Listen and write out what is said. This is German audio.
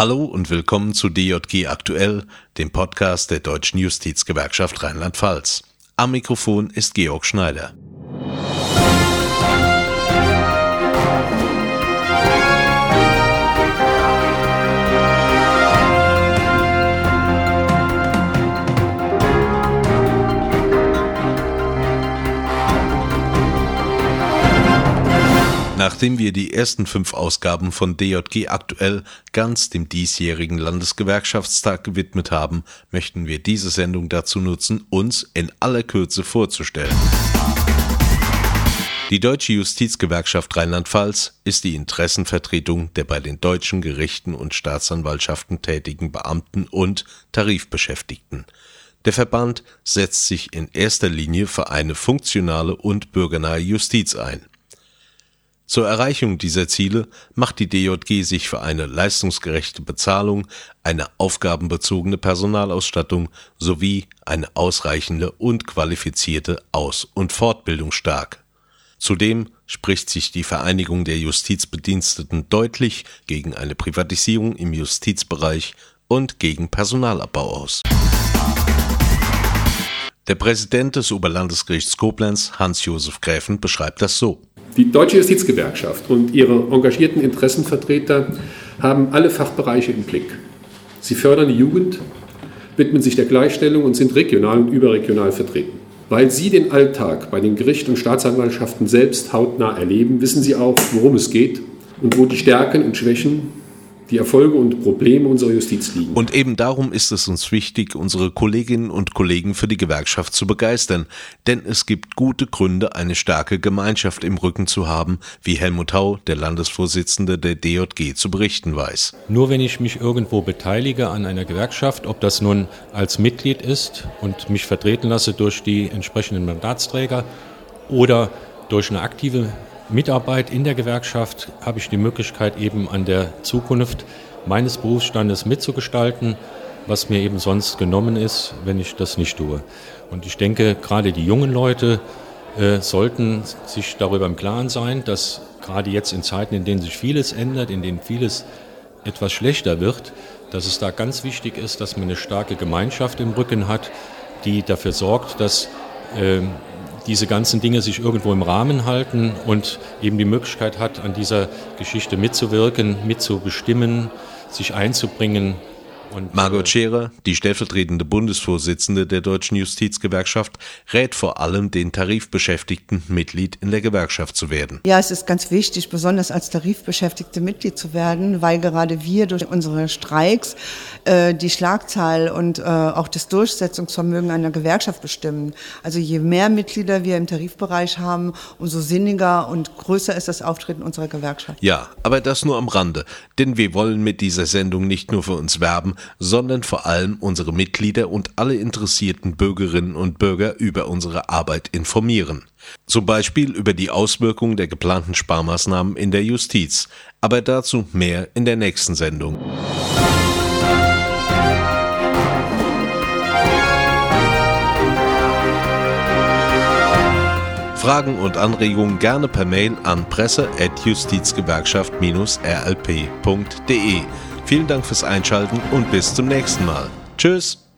Hallo und willkommen zu DJG Aktuell, dem Podcast der Deutschen Justizgewerkschaft Rheinland-Pfalz. Am Mikrofon ist Georg Schneider. Nachdem wir die ersten fünf Ausgaben von DJG aktuell ganz dem diesjährigen Landesgewerkschaftstag gewidmet haben, möchten wir diese Sendung dazu nutzen, uns in aller Kürze vorzustellen. Die Deutsche Justizgewerkschaft Rheinland-Pfalz ist die Interessenvertretung der bei den deutschen Gerichten und Staatsanwaltschaften tätigen Beamten und Tarifbeschäftigten. Der Verband setzt sich in erster Linie für eine funktionale und bürgernahe Justiz ein. Zur Erreichung dieser Ziele macht die DJG sich für eine leistungsgerechte Bezahlung, eine aufgabenbezogene Personalausstattung sowie eine ausreichende und qualifizierte Aus- und Fortbildung stark. Zudem spricht sich die Vereinigung der Justizbediensteten deutlich gegen eine Privatisierung im Justizbereich und gegen Personalabbau aus. Der Präsident des Oberlandesgerichts Koblenz, Hans-Josef Gräfen, beschreibt das so. Die Deutsche Justizgewerkschaft und ihre engagierten Interessenvertreter haben alle Fachbereiche im Blick. Sie fördern die Jugend, widmen sich der Gleichstellung und sind regional und überregional vertreten. Weil Sie den Alltag bei den Gerichten und Staatsanwaltschaften selbst hautnah erleben, wissen Sie auch, worum es geht und wo die Stärken und Schwächen die Erfolge und Probleme unserer Justiz liegen. Und eben darum ist es uns wichtig, unsere Kolleginnen und Kollegen für die Gewerkschaft zu begeistern. Denn es gibt gute Gründe, eine starke Gemeinschaft im Rücken zu haben, wie Helmut Hau, der Landesvorsitzende der DJG, zu berichten weiß. Nur wenn ich mich irgendwo beteilige an einer Gewerkschaft, ob das nun als Mitglied ist und mich vertreten lasse durch die entsprechenden Mandatsträger oder durch eine aktive Mitarbeit in der Gewerkschaft habe ich die Möglichkeit, eben an der Zukunft meines Berufsstandes mitzugestalten, was mir eben sonst genommen ist, wenn ich das nicht tue. Und ich denke, gerade die jungen Leute äh, sollten sich darüber im Klaren sein, dass gerade jetzt in Zeiten, in denen sich vieles ändert, in denen vieles etwas schlechter wird, dass es da ganz wichtig ist, dass man eine starke Gemeinschaft im Rücken hat, die dafür sorgt, dass äh, diese ganzen Dinge sich irgendwo im Rahmen halten und eben die Möglichkeit hat, an dieser Geschichte mitzuwirken, mitzubestimmen, sich einzubringen und, Margot äh, Scherer, die stellvertretende Bundesvorsitzende der Deutschen Justizgewerkschaft, rät vor allem den Tarifbeschäftigten, Mitglied in der Gewerkschaft zu werden. Ja, es ist ganz wichtig, besonders als Tarifbeschäftigte Mitglied zu werden, weil gerade wir durch unsere Streiks äh, die Schlagzahl und äh, auch das Durchsetzungsvermögen einer Gewerkschaft bestimmen. Also je mehr Mitglieder wir im Tarifbereich haben, umso sinniger und größer ist das Auftreten unserer Gewerkschaft. Ja, aber das nur am Rande, denn wir wollen mit dieser Sendung nicht nur für uns werben, sondern vor allem unsere Mitglieder und alle interessierten Bürgerinnen und Bürger über unsere Arbeit informieren. Zum Beispiel über die Auswirkungen der geplanten Sparmaßnahmen in der Justiz. Aber dazu mehr in der nächsten Sendung. Fragen und Anregungen gerne per Mail an presse.justizgewerkschaft-rlp.de. Vielen Dank fürs Einschalten und bis zum nächsten Mal. Tschüss.